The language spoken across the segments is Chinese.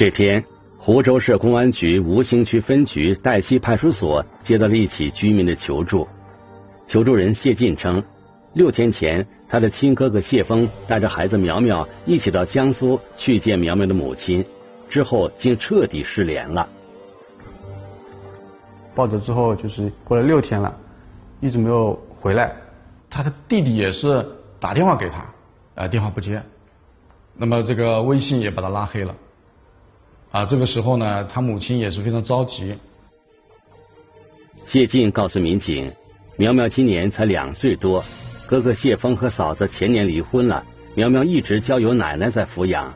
这天，湖州市公安局吴兴区分局代溪派出所接到了一起居民的求助。求助人谢进称，六天前，他的亲哥哥谢峰带着孩子苗苗一起到江苏去见苗苗的母亲，之后竟彻底失联了。抱走之后，就是过了六天了，一直没有回来。他的弟弟也是打电话给他，呃，电话不接，那么这个微信也把他拉黑了。啊，这个时候呢，他母亲也是非常着急。谢晋告诉民警，苗苗今年才两岁多，哥哥谢峰和嫂子前年离婚了，苗苗一直交由奶奶在抚养。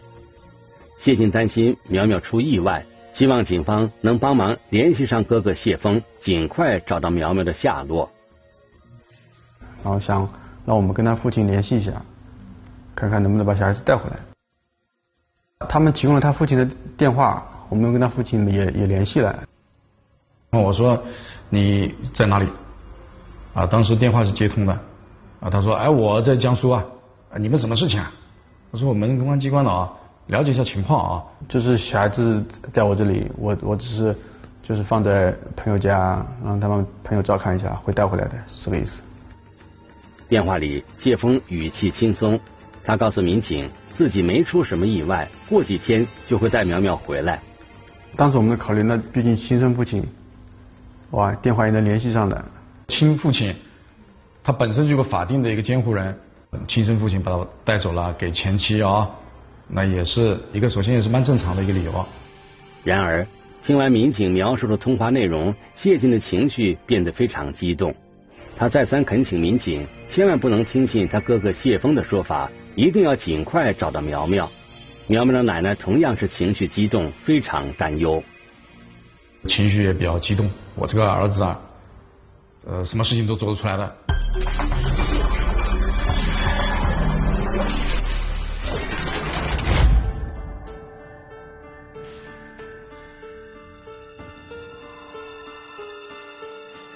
谢晋担心苗苗出意外，希望警方能帮忙联系上哥哥谢峰，尽快找到苗苗的下落。然后想让我们跟他父亲联系一下，看看能不能把小孩子带回来。他们提供了他父亲的电话，我们跟他父亲也也联系了。我说你在哪里？啊，当时电话是接通的。啊，他说，哎，我在江苏啊。你们什么事情啊？我说我们公安机关的啊，了解一下情况啊。就是小孩子在我这里，我我只是就是放在朋友家，让他们朋友照看一下，会带回来的，是这个意思。电话里，谢峰语气轻松，他告诉民警。自己没出什么意外，过几天就会带苗苗回来。当时我们考虑，那毕竟亲生父亲，哇，电话也能联系上的。亲父亲，他本身就有个法定的一个监护人，亲生父亲把他带走了给前妻啊，那也是一个首先也是蛮正常的一个理由。然而，听完民警描述的通话内容，谢晋的情绪变得非常激动，他再三恳请民警千万不能听信他哥哥谢峰的说法。一定要尽快找到苗苗。苗苗的奶奶同样是情绪激动，非常担忧，情绪也比较激动。我这个儿子啊，呃，什么事情都做得出来的。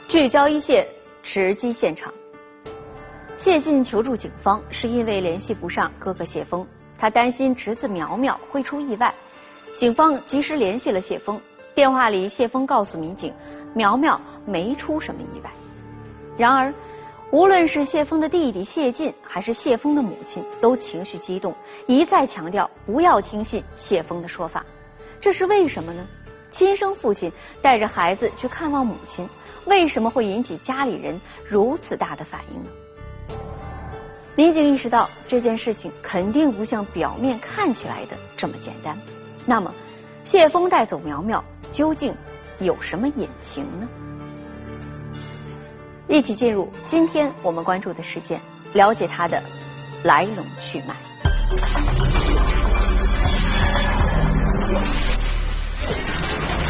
聚焦一线，直击现场。谢晋求助警方，是因为联系不上哥哥谢峰，他担心侄子苗苗会出意外。警方及时联系了谢峰，电话里谢峰告诉民警，苗苗没出什么意外。然而，无论是谢峰的弟弟谢晋，还是谢峰的母亲，都情绪激动，一再强调不要听信谢峰的说法。这是为什么呢？亲生父亲带着孩子去看望母亲，为什么会引起家里人如此大的反应呢？民警意识到这件事情肯定不像表面看起来的这么简单。那么，谢峰带走苗苗究竟有什么隐情呢？一起进入今天我们关注的事件，了解它的来龙去脉。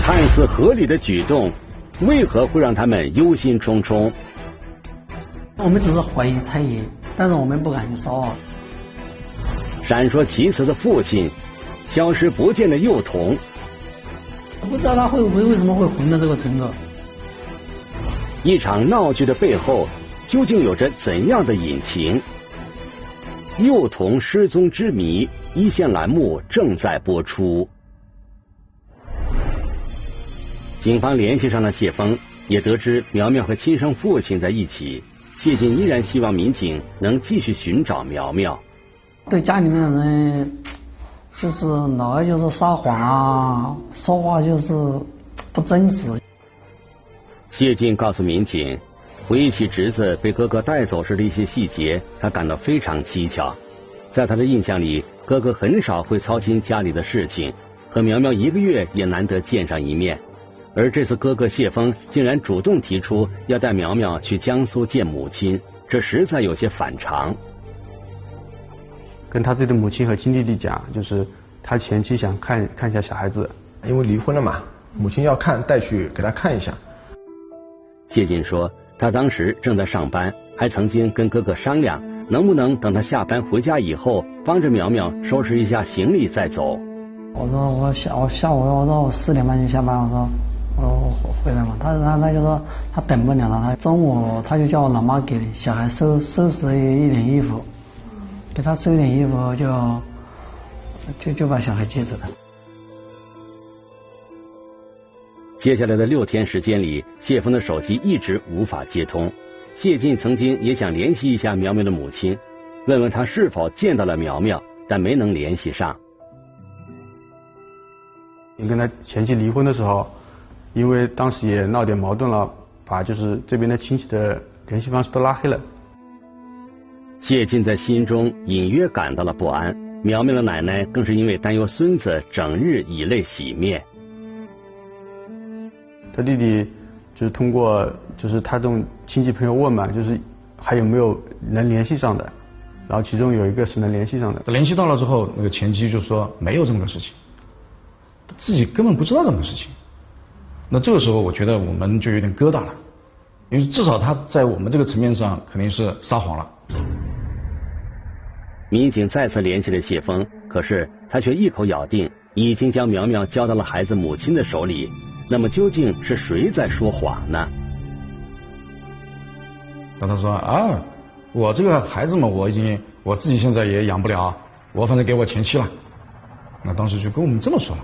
看似合理的举动，为何会让他们忧心忡忡？我们只是怀疑猜疑。但是我们不敢去烧。闪烁其词的父亲，消失不见的幼童，不知道他会不会为什么会混到这个程度。一场闹剧的背后，究竟有着怎样的隐情？幼童失踪之谜，一线栏目正在播出。警方联系上了谢峰，也得知苗苗和亲生父亲在一起。谢晋依然希望民警能继续寻找苗苗。对家里面的人，就是老爱就是撒谎啊，说话就是不真实。谢晋告诉民警，回忆起侄子被哥哥带走时的一些细节，他感到非常蹊跷。在他的印象里，哥哥很少会操心家里的事情，和苗苗一个月也难得见上一面。而这次哥哥谢峰竟然主动提出要带苗苗去江苏见母亲，这实在有些反常。跟他自己的母亲和亲弟弟讲，就是他前妻想看看一下小孩子，因为离婚了嘛，母亲要看，带去给他看一下。谢晋说，他当时正在上班，还曾经跟哥哥商量，能不能等他下班回家以后，帮着苗苗收拾一下行李再走。我说我下我下午我说我四点半就下班，我说。我回来嘛，他他他就说他等不了了，他中午他就叫我老妈给小孩收收拾一点衣服，给他收一点衣服就就就把小孩接走了。接下来的六天时间里，谢峰的手机一直无法接通。谢晋曾经也想联系一下苗苗的母亲，问问她是否见到了苗苗，但没能联系上。你跟他前妻离婚的时候，因为当时也闹点矛盾了，把就是这边的亲戚的联系方式都拉黑了。谢晋在心中隐约感到了不安，苗苗的奶奶更是因为担忧孙子，整日以泪洗面。他弟弟就是通过就是他这种亲戚朋友问嘛，就是还有没有能联系上的，然后其中有一个是能联系上的。联系到了之后，那个前妻就说没有这么个事情，自己根本不知道这么个事情。那这个时候，我觉得我们就有点疙瘩了，因为至少他在我们这个层面上肯定是撒谎了。民警再次联系了谢峰，可是他却一口咬定已经将苗苗交到了孩子母亲的手里。那么究竟是谁在说谎呢？那他说啊，我这个孩子嘛，我已经我自己现在也养不了，我反正给我前妻了。那当时就跟我们这么说了。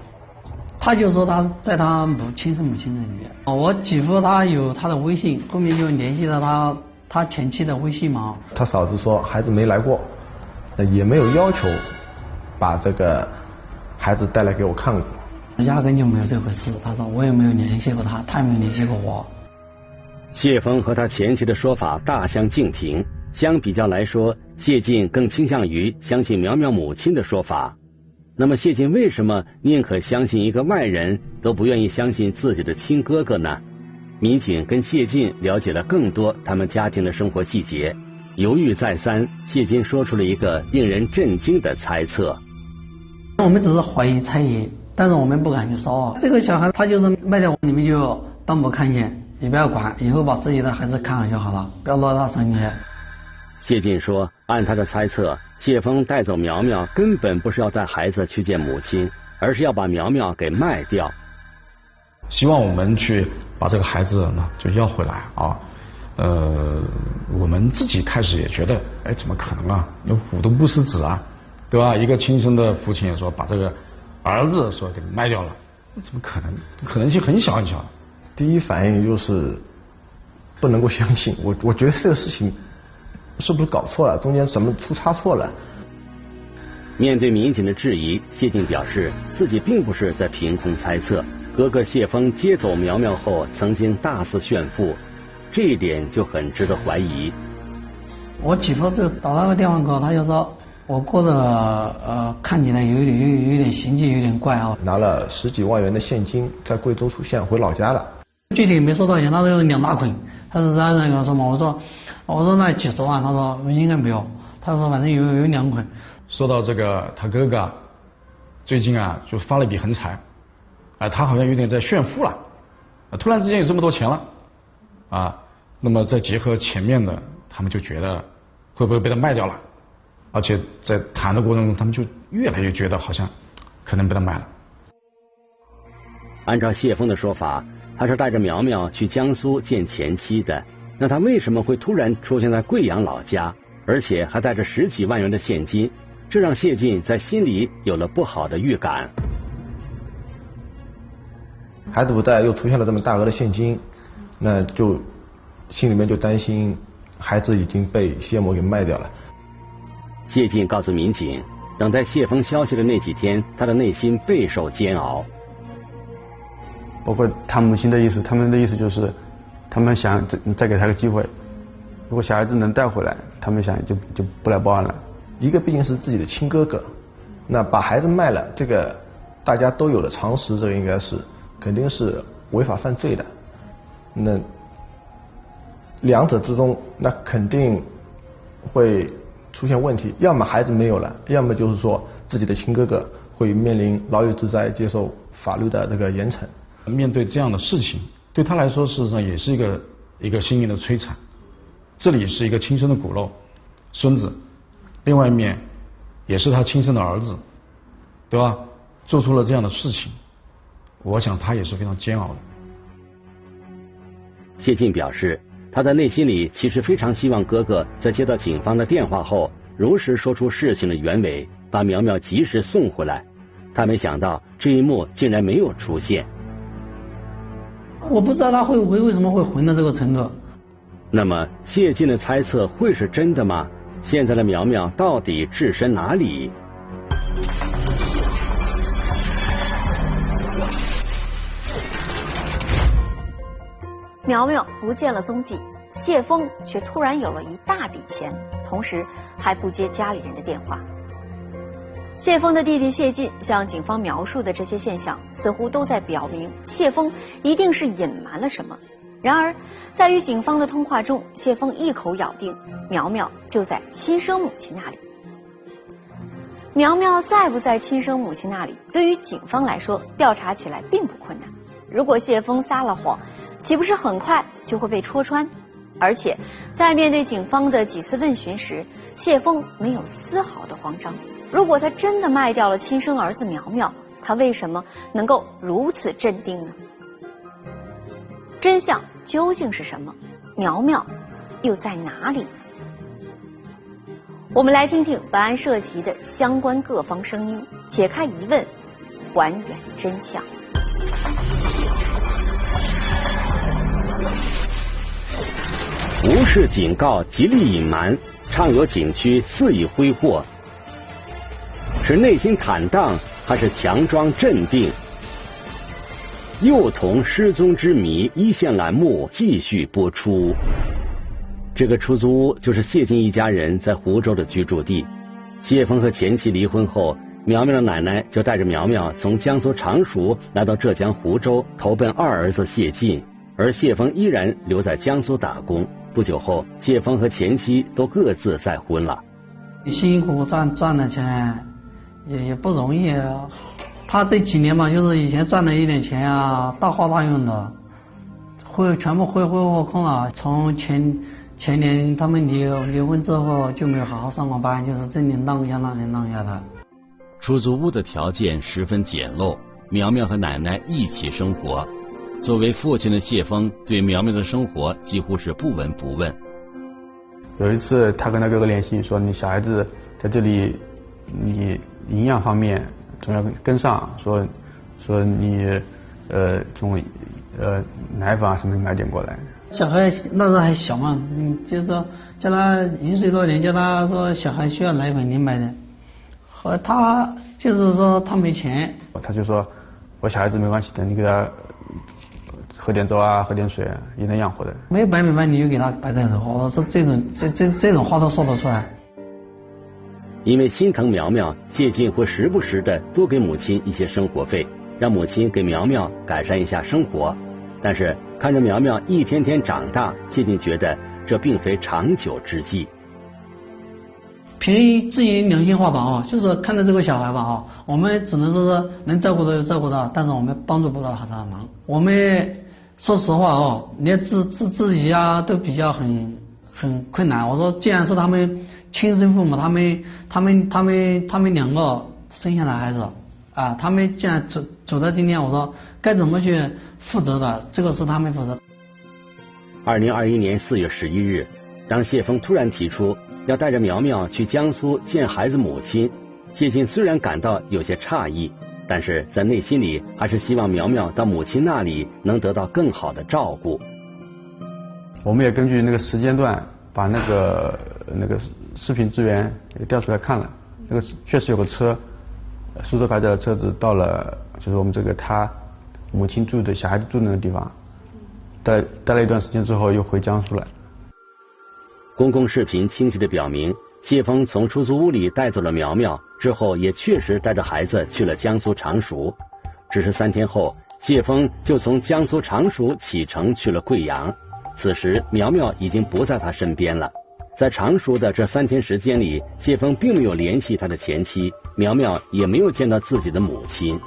他就说他在他母亲是母亲那里面，我姐夫他有他的微信，后面就联系到他他前妻的微信嘛。他嫂子说孩子没来过，那也没有要求把这个孩子带来给我看过。压根就没有这回事。他说我也没有联系过他，他也没有联系过我。谢峰和他前妻的说法大相径庭。相比较来说，谢晋更倾向于相信苗苗母亲的说法。那么谢晋为什么宁可相信一个外人，都不愿意相信自己的亲哥哥呢？民警跟谢晋了解了更多他们家庭的生活细节，犹豫再三，谢晋说出了一个令人震惊的猜测。我们只是怀疑猜疑。但是我们不敢去烧。这个小孩他就是卖掉，你们就当没看见，你不要管，以后把自己的孩子看好就好了，不要落他身上。谢晋说，按他的猜测，谢峰带走苗苗根本不是要带孩子去见母亲，而是要把苗苗给卖掉。希望我们去把这个孩子呢就要回来啊。呃，我们自己开始也觉得，哎，怎么可能啊？那虎毒不食子啊，对吧？一个亲生的父亲说把这个。儿子说给卖掉了，那怎么可能？可能性很小很小。第一反应就是不能够相信，我我觉得这个事情是不是搞错了？中间怎么出差错了？面对民警的质疑，谢晋表示自己并不是在凭空猜测。哥哥谢峰接走苗苗后，曾经大肆炫富，这一点就很值得怀疑。我姐夫就打那个电话给我，他就说。我过得呃看起来有点有有点行迹有点怪啊。拿了十几万元的现金在贵州出现回老家了。具体没收到钱，他说两大捆，他是这样跟我说嘛。我说我说那几十万，他说应该没有。他说反正有有两捆。说到这个他哥哥，最近啊就发了一笔横财，啊他好像有点在炫富了，啊突然之间有这么多钱了，啊那么再结合前面的，他们就觉得会不会被他卖掉了？而且在谈的过程中，他们就越来越觉得好像可能被他卖了。按照谢峰的说法，他是带着苗苗去江苏见前妻的。那他为什么会突然出现在贵阳老家，而且还带着十几万元的现金？这让谢晋在心里有了不好的预感。孩子不在，又出现了这么大额的现金，那就心里面就担心孩子已经被谢某给卖掉了。谢晋告诉民警，等待谢峰消息的那几天，他的内心备受煎熬。包括他母亲的意思，他们的意思就是，他们想再再给他个机会，如果小孩子能带回来，他们想就就不来报案了。一个毕竟是自己的亲哥哥，那把孩子卖了，这个大家都有的常识，这个应该是肯定是违法犯罪的。那两者之中，那肯定会。出现问题，要么孩子没有了，要么就是说自己的亲哥哥会面临牢狱之灾，接受法律的这个严惩。面对这样的事情，对他来说，事实上也是一个一个心灵的摧残。这里是一个亲生的骨肉孙子，另外一面也是他亲生的儿子，对吧？做出了这样的事情，我想他也是非常煎熬的。谢晋表示。他在内心里其实非常希望哥哥在接到警方的电话后，如实说出事情的原委，把苗苗及时送回来。他没想到这一幕竟然没有出现。我不知道他会不会为什么会混到这个程度。那么谢晋的猜测会是真的吗？现在的苗苗到底置身哪里？苗苗不见了踪迹，谢峰却突然有了一大笔钱，同时还不接家里人的电话。谢峰的弟弟谢晋向警方描述的这些现象，似乎都在表明谢峰一定是隐瞒了什么。然而，在与警方的通话中，谢峰一口咬定苗苗就在亲生母亲那里。苗苗在不在亲生母亲那里，对于警方来说，调查起来并不困难。如果谢峰撒了谎，岂不是很快就会被戳穿？而且，在面对警方的几次问询时，谢峰没有丝毫的慌张。如果他真的卖掉了亲生儿子苗苗，他为什么能够如此镇定呢？真相究竟是什么？苗苗又在哪里？我们来听听本案涉及的相关各方声音，解开疑问，还原真相。无视警告，极力隐瞒，畅游景区肆意挥霍，是内心坦荡还是强装镇定？幼童失踪之谜一线栏目继续播出。这个出租屋就是谢晋一家人在湖州的居住地。谢峰和前妻离婚后，苗苗的奶奶就带着苗苗从江苏常熟来到浙江湖州投奔二儿子谢晋，而谢峰依然留在江苏打工。不久后，谢峰和前妻都各自再婚了。你辛辛苦苦赚赚的钱，也也不容易啊。他这几年嘛，就是以前赚的一点钱啊，大花大用的，挥全部挥挥霍空了。从前前年他们离离婚之后，就没有好好上过班，就是这里浪一下那里浪一下的。出租屋的条件十分简陋，苗苗和奶奶一起生活。作为父亲的谢峰对苗苗的生活几乎是不闻不问。有一次，他跟他哥哥联系说：“你小孩子在这里，你营养方面总要跟上。说说你呃从呃奶粉啊什么买点过来。”小孩那时候还小嘛，嗯，就是说叫他一岁多点，叫他说小孩需要奶粉，你买的。和他就是说他没钱，他就说我小孩子没关系的，你给他。喝点粥啊，喝点水，也能养活的。没有白米饭，你就给他白开水喝，这这种这这这种话都说得出来。因为心疼苗苗，谢晋会时不时的多给母亲一些生活费，让母亲给苗苗改善一下生活。但是看着苗苗一天天长大，谢晋觉得这并非长久之计。凭自己良心话吧啊，就是看到这个小孩吧啊，我们只能说是能照顾到就照顾到，但是我们帮助不到他的忙，我们。说实话哦，连自自自己啊都比较很很困难。我说，既然是他们亲生父母，他们他们他们他们两个生下来孩子啊，他们既然走走到今天，我说该怎么去负责的，这个是他们负责。二零二一年四月十一日，当谢峰突然提出要带着苗苗去江苏见孩子母亲，谢晋虽然感到有些诧异。但是在内心里，还是希望苗苗到母亲那里能得到更好的照顾。我们也根据那个时间段，把那个那个视频资源也调出来看了。那个确实有个车，苏州牌照的车子到了，就是我们这个他母亲住的小孩子住那个地方，待待了一段时间之后，又回江苏了。公共视频清晰的表明。谢峰从出租屋里带走了苗苗，之后也确实带着孩子去了江苏常熟。只是三天后，谢峰就从江苏常熟启程去了贵阳。此时，苗苗已经不在他身边了。在常熟的这三天时间里，谢峰并没有联系他的前妻，苗苗也没有见到自己的母亲。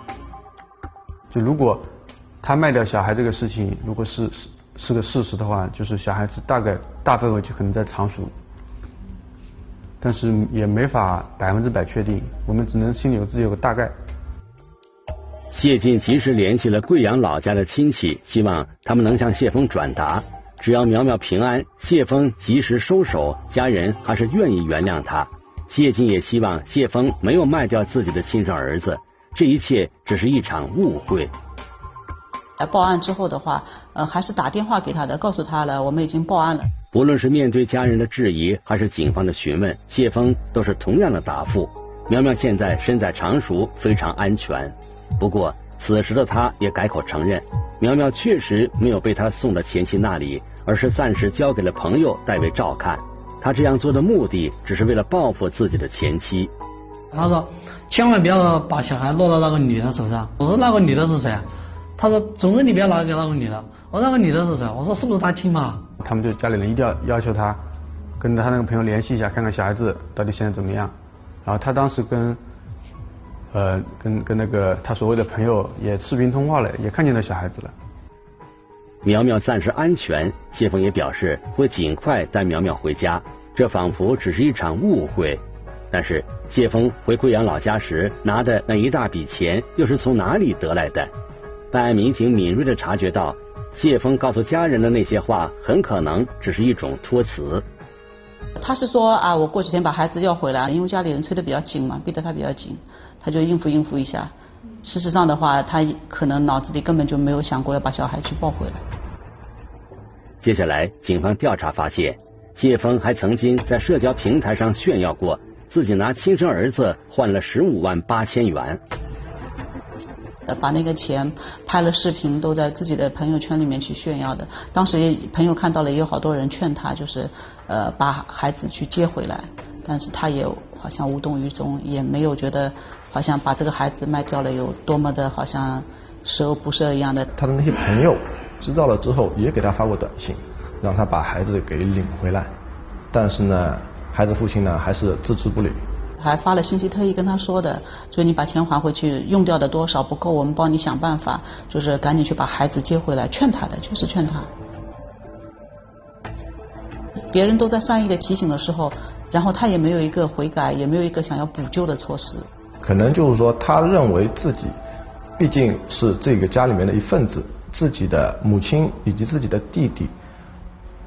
就如果他卖掉小孩这个事情，如果是是是个事实的话，就是小孩子大概大范围就可能在常熟。但是也没法百分之百确定，我们只能心里有自己有个大概。谢晋及时联系了贵阳老家的亲戚，希望他们能向谢峰转达，只要苗苗平安，谢峰及时收手，家人还是愿意原谅他。谢晋也希望谢峰没有卖掉自己的亲生儿子，这一切只是一场误会。报案之后的话，呃，还是打电话给他的，告诉他了，我们已经报案了。不论是面对家人的质疑，还是警方的询问，谢峰都是同样的答复：苗苗现在身在常熟，非常安全。不过，此时的他也改口承认，苗苗确实没有被他送到前妻那里，而是暂时交给了朋友代为照看。他这样做的目的，只是为了报复自己的前妻。他说：“千万不要把小孩落到那个女的手上。”我说：“那个女的是谁？”他说：“总之你不要拿给那个女的。”我说：“那个女的是谁？”我说：“是不是他亲妈？”他们就家里人一定要要求他跟他那个朋友联系一下，看看小孩子到底现在怎么样。然后他当时跟呃跟跟那个他所谓的朋友也视频通话了，也看见那小孩子了。苗苗暂时安全，谢峰也表示会尽快带苗苗回家。这仿佛只是一场误会，但是谢峰回贵阳老家时拿的那一大笔钱又是从哪里得来的？办案民警敏锐的察觉到，谢峰告诉家人的那些话很可能只是一种托词。他是说啊，我过几天把孩子要回来，因为家里人催得比较紧嘛，逼得他比较紧，他就应付应付一下。事实上的话，他可能脑子里根本就没有想过要把小孩去抱回来。接下来，警方调查发现。谢峰还曾经在社交平台上炫耀过自己拿亲生儿子换了十五万八千元，把那个钱拍了视频，都在自己的朋友圈里面去炫耀的。当时朋友看到了，也有好多人劝他，就是呃把孩子去接回来，但是他也好像无动于衷，也没有觉得好像把这个孩子卖掉了有多么的好像十恶不赦一样的。他的那些朋友知道了之后，也给他发过短信。让他把孩子给领回来，但是呢，孩子父亲呢还是置之不理，还发了信息特意跟他说的，说你把钱还回去，用掉的多少不够，我们帮你想办法，就是赶紧去把孩子接回来，劝他的，就是劝他。别人都在善意的提醒的时候，然后他也没有一个悔改，也没有一个想要补救的措施。可能就是说，他认为自己毕竟是这个家里面的一份子，自己的母亲以及自己的弟弟。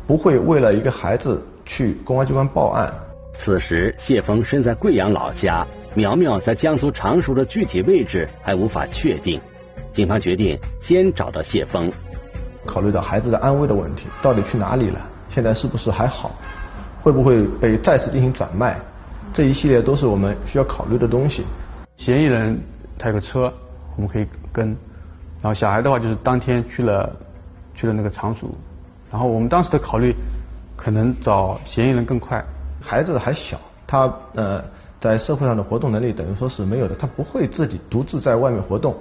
不会为了一个孩子去公安机关报案。此时，谢峰身在贵阳老家，苗苗在江苏常熟的具体位置还无法确定。警方决定先找到谢峰。考虑到孩子的安危的问题，到底去哪里了？现在是不是还好？会不会被再次进行转卖？这一系列都是我们需要考虑的东西。嫌疑人他有个车，我们可以跟。然后小孩的话，就是当天去了去了那个常熟。然后我们当时的考虑，可能找嫌疑人更快。孩子还小，他呃在社会上的活动能力等于说是没有的，他不会自己独自在外面活动。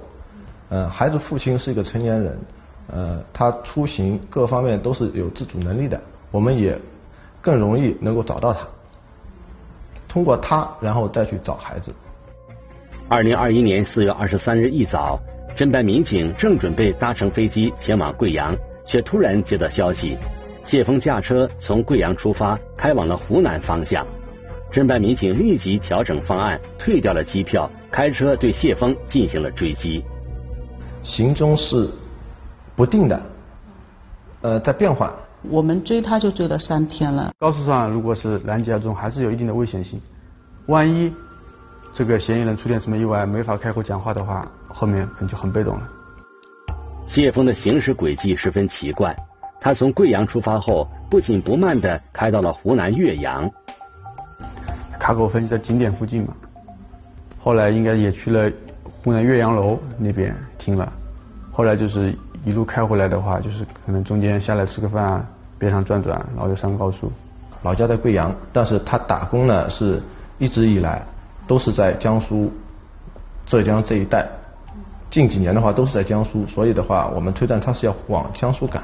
呃，孩子父亲是一个成年人，呃，他出行各方面都是有自主能力的，我们也更容易能够找到他。通过他，然后再去找孩子。二零二一年四月二十三日一早，侦办民警正准备搭乘飞机前往贵阳。却突然接到消息，谢峰驾车从贵阳出发，开往了湖南方向。侦办民警立即调整方案，退掉了机票，开车对谢峰进行了追击。行踪是不定的，呃，在变化。我们追他就追了三天了。高速上如果是拦截中，还是有一定的危险性。万一这个嫌疑人出现什么意外，没法开口讲话的话，后面可能就很被动了。谢峰的行驶轨迹十分奇怪，他从贵阳出发后，不紧不慢的开到了湖南岳阳。卡口分析在景点附近嘛，后来应该也去了湖南岳阳楼那边听了，后来就是一路开回来的话，就是可能中间下来吃个饭，边上转转，然后就上高速。老家在贵阳，但是他打工呢是一直以来都是在江苏、浙江这一带。近几年的话都是在江苏，所以的话，我们推断他是要往江苏赶。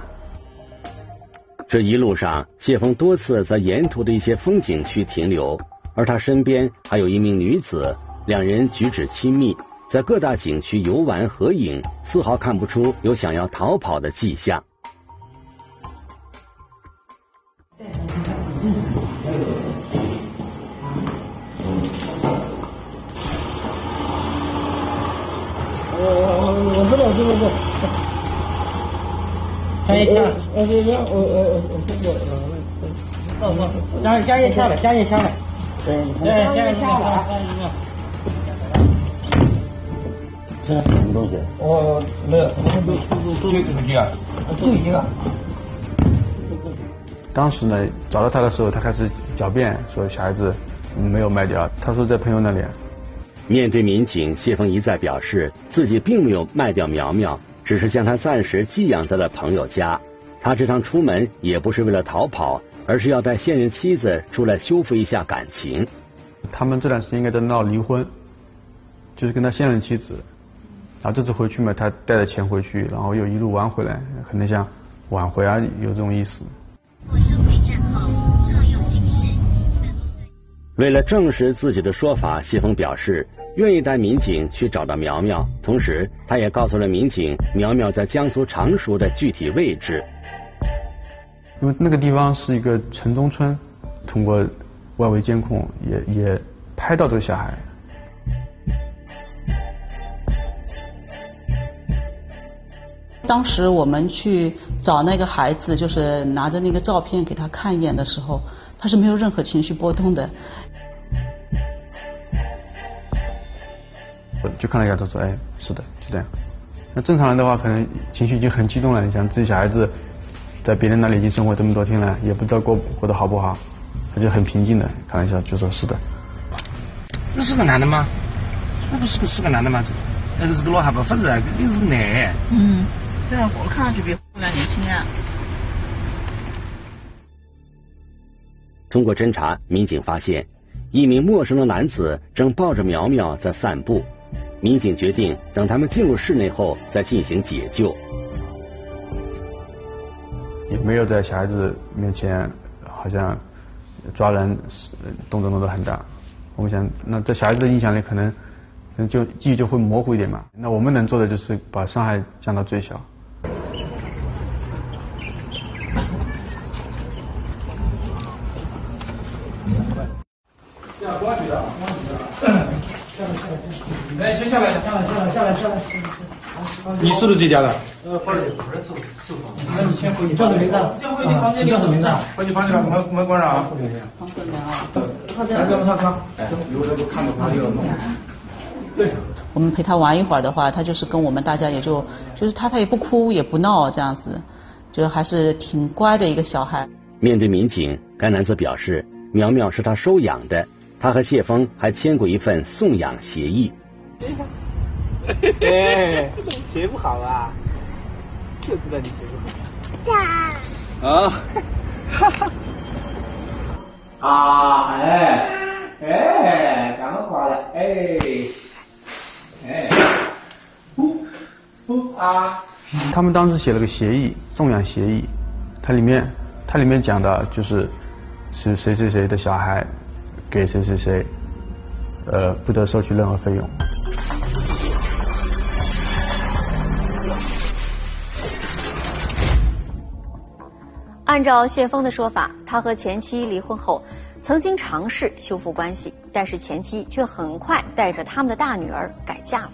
这一路上，谢峰多次在沿途的一些风景区停留，而他身边还有一名女子，两人举止亲密，在各大景区游玩合影，丝毫看不出有想要逃跑的迹象。不不不，下一下，呃，我我我我听过，呃，好，下下一下了，下一下了，对，下一下了，嗯，什么东西？哦，没有，我们都都都就，就一个。当时呢，找到他的时候，他开始狡辩说小孩子没有卖掉，他说在朋友那里。面对民警，谢峰一再表示自己并没有卖掉苗苗，只是将她暂时寄养在了朋友家。他这趟出门也不是为了逃跑，而是要带现任妻子出来修复一下感情。他们这段时间应该在闹离婚，就是跟他现任妻子。然后这次回去嘛，他带着钱回去，然后又一路玩回来，可能想挽回啊，有这种意思。为了证实自己的说法，谢峰表示愿意带民警去找到苗苗，同时他也告诉了民警苗苗在江苏常熟的具体位置。因为那个地方是一个城中村，通过外围监控也也拍到这个小孩。当时我们去找那个孩子，就是拿着那个照片给他看一眼的时候，他是没有任何情绪波动的。就看了一下，他说：“哎，是的，就这样。”那正常人的话，可能情绪已经很激动了。你想，自己小孩子在别人那里已经生活这么多天了，也不知道过过得好不好，他就很平静的看了一下，就说：“是的。”那是个男的吗？那不是个是个男的吗？那个是个老汉不反正你是个男。嗯，对啊，我看上去比我俩年轻呀。通过侦查，民警发现一名陌生的男子正抱着苗苗在散步。民警决定等他们进入室内后再进行解救。也没有在小孩子面前好像抓人动作动作很大。我们想，那在小孩子的印象里，可能就记忆就会模糊一点嘛。那我们能做的就是把伤害降到最小。这样光举的，光举的。来，先下来，下来，下来，下来，下来。你是不是这家的？呃，不是，不是，是是那你先回去，叫什么名字？先回你房间，叫什么名字？回去房间，门门关上啊。房间啊。来，这么他他。哎，有人不看到他这个弄。对。我们陪他玩一会儿的话，他就是跟我们大家也就，就是他他也不哭也不闹这样子，就还是挺乖的一个小孩。面对民警，该男子表示，苗苗是他收养的。他和谢峰还签过一份送养协议。哎，学不好啊，就知道你学不好。啊。哈哈。啊，哎，哎，刚刚挂了，哎，哎，不不啊。他们当时写了个协议，送养协议，它里面它里面讲的就是是谁谁谁的小孩。给谁谁谁，呃，不得收取任何费用。按照谢峰的说法，他和前妻离婚后，曾经尝试修复关系，但是前妻却很快带着他们的大女儿改嫁了。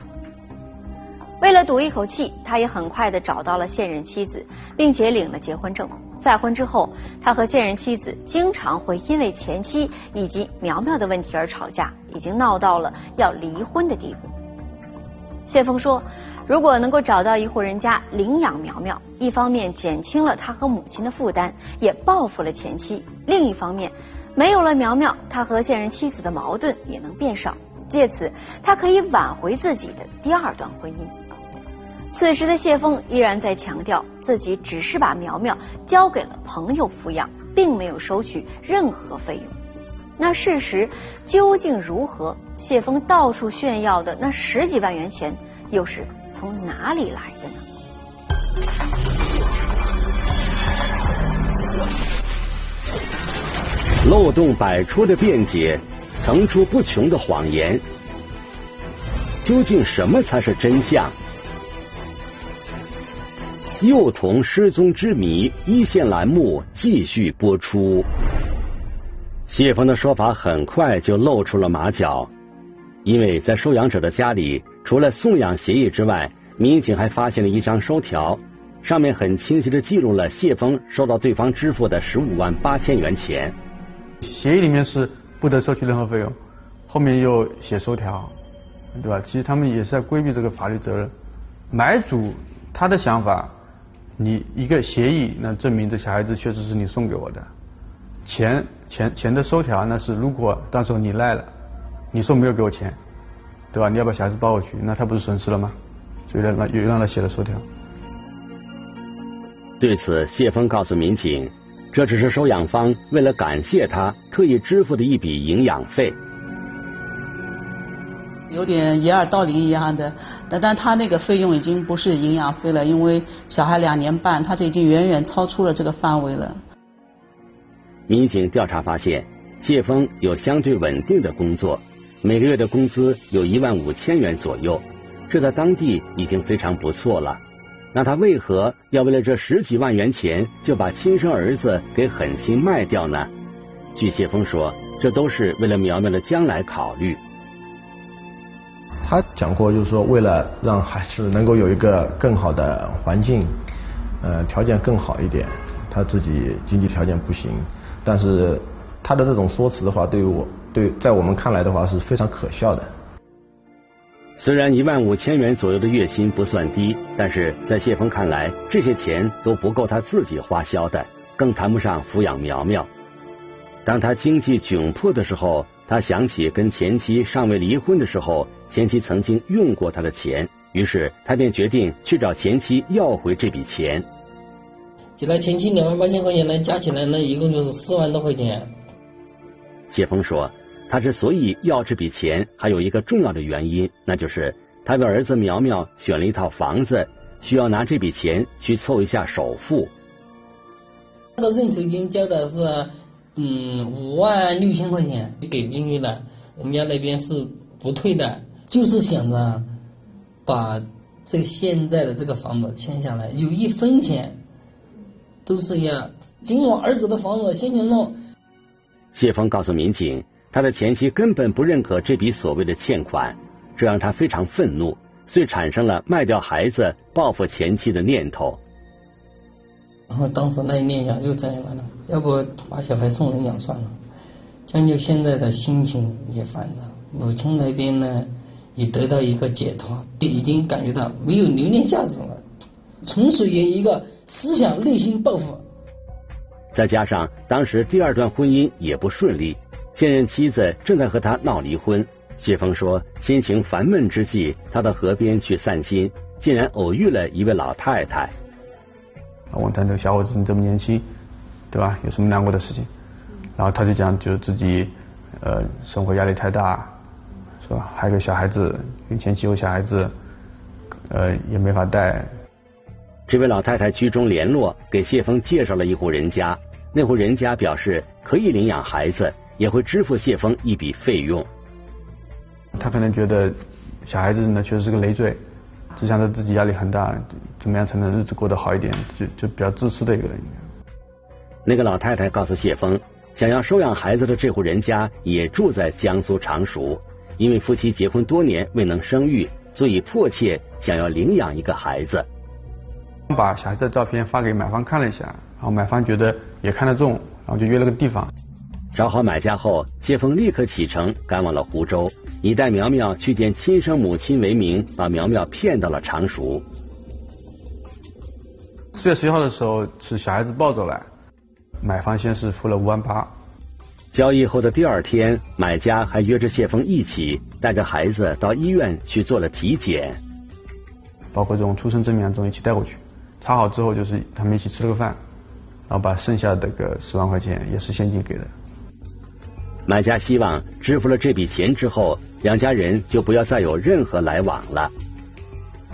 为了赌一口气，他也很快的找到了现任妻子，并且领了结婚证。再婚之后，他和现任妻子经常会因为前妻以及苗苗的问题而吵架，已经闹到了要离婚的地步。谢峰说，如果能够找到一户人家领养苗苗，一方面减轻了他和母亲的负担，也报复了前妻；另一方面，没有了苗苗，他和现任妻子的矛盾也能变少，借此他可以挽回自己的第二段婚姻。此时的谢峰依然在强调，自己只是把苗苗交给了朋友抚养，并没有收取任何费用。那事实究竟如何？谢峰到处炫耀的那十几万元钱，又是从哪里来的呢？漏洞百出的辩解，层出不穷的谎言，究竟什么才是真相？幼童失踪之谜，一线栏目继续播出。谢峰的说法很快就露出了马脚，因为在收养者的家里，除了送养协议之外，民警还发现了一张收条，上面很清晰的记录了谢峰收到对方支付的十五万八千元钱。协议里面是不得收取任何费用，后面又写收条，对吧？其实他们也是在规避这个法律责任。买主他的想法，你一个协议，那证明这小孩子确实是你送给我的。钱钱钱的收条，那是如果到时候你赖了，你说没有给我钱，对吧？你要把小孩子抱回去，那他不是损失了吗？所以让又让他写了收条。对此，谢峰告诉民警，这只是收养方为了感谢他特意支付的一笔营养费。有点掩耳盗铃一样的，但但他那个费用已经不是营养费了，因为小孩两年半，他这已经远远超出了这个范围了。民警调查发现，谢峰有相对稳定的工作，每个月的工资有一万五千元左右，这在当地已经非常不错了。那他为何要为了这十几万元钱就把亲生儿子给狠心卖掉呢？据谢峰说，这都是为了苗苗的将来考虑。他讲过，就是说，为了让孩子能够有一个更好的环境，呃，条件更好一点，他自己经济条件不行，但是他的这种说辞的话，对于我，对，在我们看来的话是非常可笑的。虽然一万五千元左右的月薪不算低，但是在谢峰看来，这些钱都不够他自己花销的，更谈不上抚养苗苗。当他经济窘迫的时候，他想起跟前妻尚未离婚的时候。前妻曾经用过他的钱，于是他便决定去找前妻要回这笔钱。给他前妻两万八千块钱呢，加起来呢，一共就是四万多块钱。谢峰说，他之所以要这笔钱，还有一个重要的原因，那就是他为儿子苗苗选了一套房子，需要拿这笔钱去凑一下首付。他的认筹金交的是嗯五万六千块钱给进去了，我们家那边是不退的。就是想着把这个现在的这个房子签下来，有一分钱都是要进我儿子的房子先去弄。谢峰告诉民警，他的前妻根本不认可这笔所谓的欠款，这让他非常愤怒，遂产生了卖掉孩子报复前妻的念头。然后当时那一念想就这样了，要不把小孩送人养算了。将就现在的心情也烦躁，母亲那边呢？也得到一个解脱，已经感觉到没有留恋价值了，纯属于一个思想内心报复。再加上当时第二段婚姻也不顺利，现任妻子正在和他闹离婚。谢峰说，心情烦闷之际，他到河边去散心，竟然偶遇了一位老太太。问他这个小伙子，你这么年轻，对吧？有什么难过的事情？然后他就讲，就是自己呃生活压力太大。是吧？还有个小孩子，跟前妻有小孩子，呃，也没法带。这位老太太居中联络，给谢峰介绍了一户人家。那户人家表示可以领养孩子，也会支付谢峰一笔费用。他可能觉得小孩子呢确实是个累赘，只想着自己压力很大，怎么样才能日子过得好一点，就就比较自私的一个人。那个老太太告诉谢峰，想要收养孩子的这户人家也住在江苏常熟。因为夫妻结婚多年未能生育，所以迫切想要领养一个孩子。把小孩子的照片发给买方看了一下，然后买方觉得也看得中，然后就约了个地方。找好买家后，谢峰立刻启程赶往了湖州，以带苗苗去见亲生母亲为名，把苗苗骗到了常熟。四月十一号的时候是小孩子抱走了，买方先是付了五万八。交易后的第二天，买家还约着谢峰一起带着孩子到医院去做了体检，包括这种出生证明这种一起带过去，查好之后就是他们一起吃了个饭，然后把剩下的个十万块钱也是现金给的。买家希望支付了这笔钱之后，两家人就不要再有任何来往了。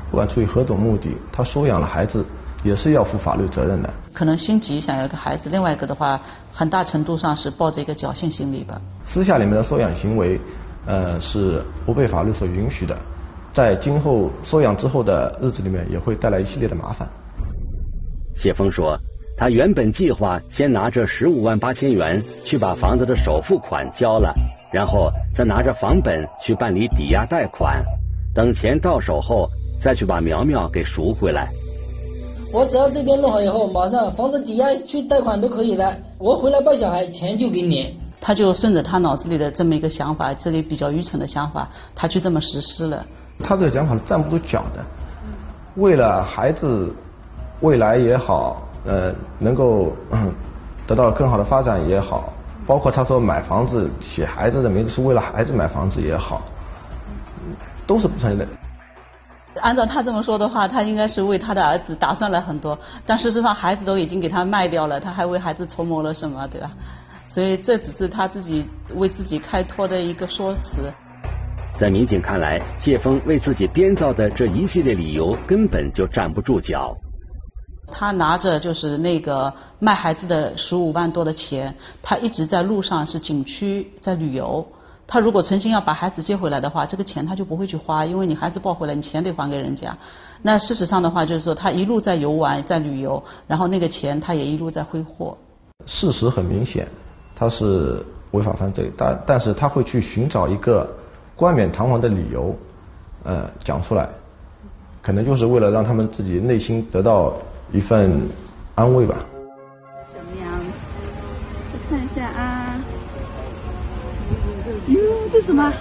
不管出于何种目的，他收养了孩子。也是要负法律责任的。可能心急想要一个孩子，另外一个的话，很大程度上是抱着一个侥幸心理吧。私下里面的收养行为，呃，是不被法律所允许的，在今后收养之后的日子里面，也会带来一系列的麻烦。谢峰说，他原本计划先拿着十五万八千元去把房子的首付款交了，然后再拿着房本去办理抵押贷款，等钱到手后，再去把苗苗给赎回来。我只要这边弄好以后，马上房子抵押去贷款都可以了。我回来抱小孩，钱就给你。他就顺着他脑子里的这么一个想法，这里比较愚蠢的想法，他去这么实施了。他这个想法是站不住脚的。为了孩子未来也好，呃，能够得到更好的发展也好，包括他说买房子写孩子的名字是为了孩子买房子也好，都是不成立的。按照他这么说的话，他应该是为他的儿子打算了很多，但事实上孩子都已经给他卖掉了，他还为孩子筹谋了什么，对吧？所以这只是他自己为自己开脱的一个说辞。在民警看来，谢峰为自己编造的这一系列理由根本就站不住脚。他拿着就是那个卖孩子的十五万多的钱，他一直在路上是景区在旅游。他如果存心要把孩子接回来的话，这个钱他就不会去花，因为你孩子抱回来，你钱得还给人家。那事实上的话，就是说他一路在游玩，在旅游，然后那个钱他也一路在挥霍。事实很明显，他是违法犯罪，但但是他会去寻找一个冠冕堂皇的理由，呃，讲出来，可能就是为了让他们自己内心得到一份安慰吧。什么样？我看一下啊。哟，这什么？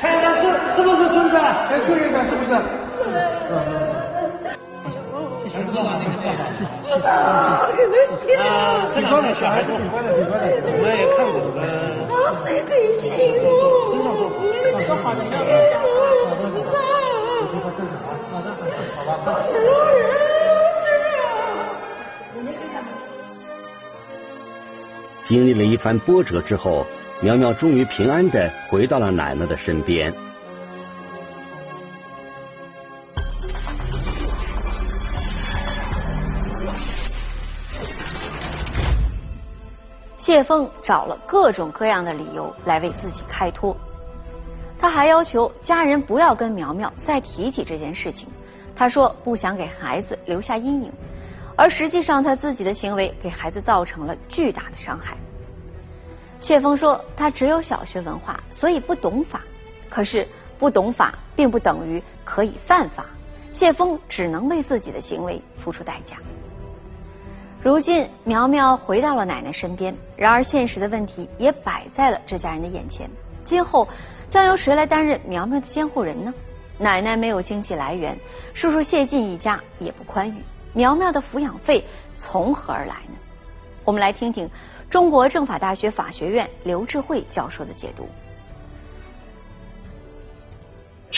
看一下是是不是孙子？先确认一下是不是？谢谢。啊，这两个小孩都很乖的，很乖的，我们也看过。经历了一番波折之后，苗苗终于平安的回到了奶奶的身边。谢峰找了各种各样的理由来为自己开脱，他还要求家人不要跟苗苗再提起这件事情。他说不想给孩子留下阴影。而实际上，他自己的行为给孩子造成了巨大的伤害。谢峰说，他只有小学文化，所以不懂法。可是，不懂法并不等于可以犯法。谢峰只能为自己的行为付出代价。如今，苗苗回到了奶奶身边，然而现实的问题也摆在了这家人的眼前：今后将由谁来担任苗苗的监护人呢？奶奶没有经济来源，叔叔谢晋一家也不宽裕。苗苗的抚养费从何而来呢？我们来听听中国政法大学法学院刘智慧教授的解读。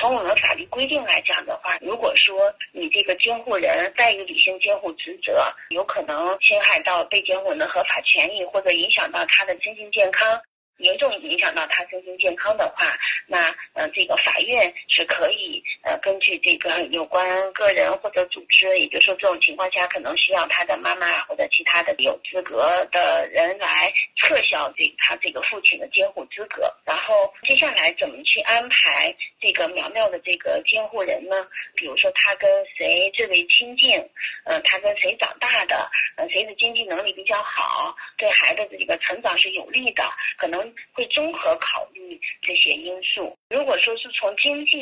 从我们法律规定来讲的话，如果说你这个监护人怠于履行监护职责，有可能侵害到被监护人的合法权益，或者影响到他的身心健康。严重影响到他身心健康的话，那呃，这个法院是可以呃根据这个有关个人或者组织，也就是说这种情况下，可能需要他的妈妈或者其他的有资格的人来撤销这他这个父亲的监护资格。然后接下来怎么去安排这个苗苗的这个监护人呢？比如说他跟谁最为亲近，嗯，他跟谁长大的，嗯，谁的经济能力比较好，对孩子的这个成长是有利的，可能。会综合考虑这些因素。如果说是从经济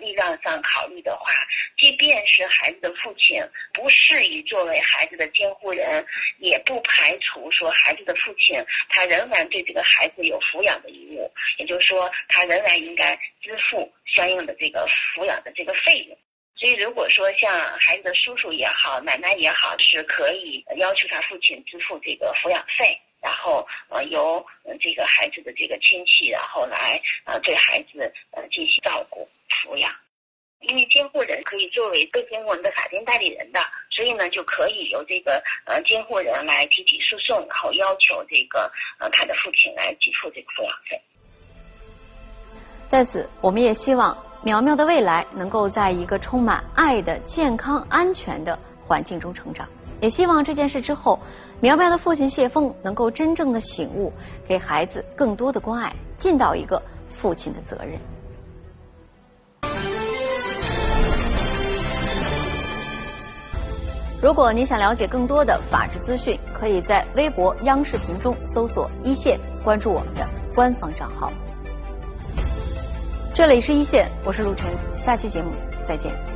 力量上考虑的话，即便是孩子的父亲不适宜作为孩子的监护人，也不排除说孩子的父亲他仍然对这个孩子有抚养的义务，也就是说他仍然应该支付相应的这个抚养的这个费用。所以，如果说像孩子的叔叔也好，奶奶也好，是可以要求他父亲支付这个抚养费。然后呃由这个孩子的这个亲戚，然后来呃对孩子呃进行照顾抚养，因为监护人可以作为被监护人的法定代理人的，所以呢就可以由这个呃监护人来提起诉讼，然后要求这个呃他的父亲来给付这个抚养费。在此，我们也希望苗苗的未来能够在一个充满爱的、健康、安全的环境中成长。也希望这件事之后，苗苗的父亲谢峰能够真正的醒悟，给孩子更多的关爱，尽到一个父亲的责任。如果您想了解更多的法治资讯，可以在微博、央视频中搜索“一线”，关注我们的官方账号。这里是一线，我是陆晨，下期节目再见。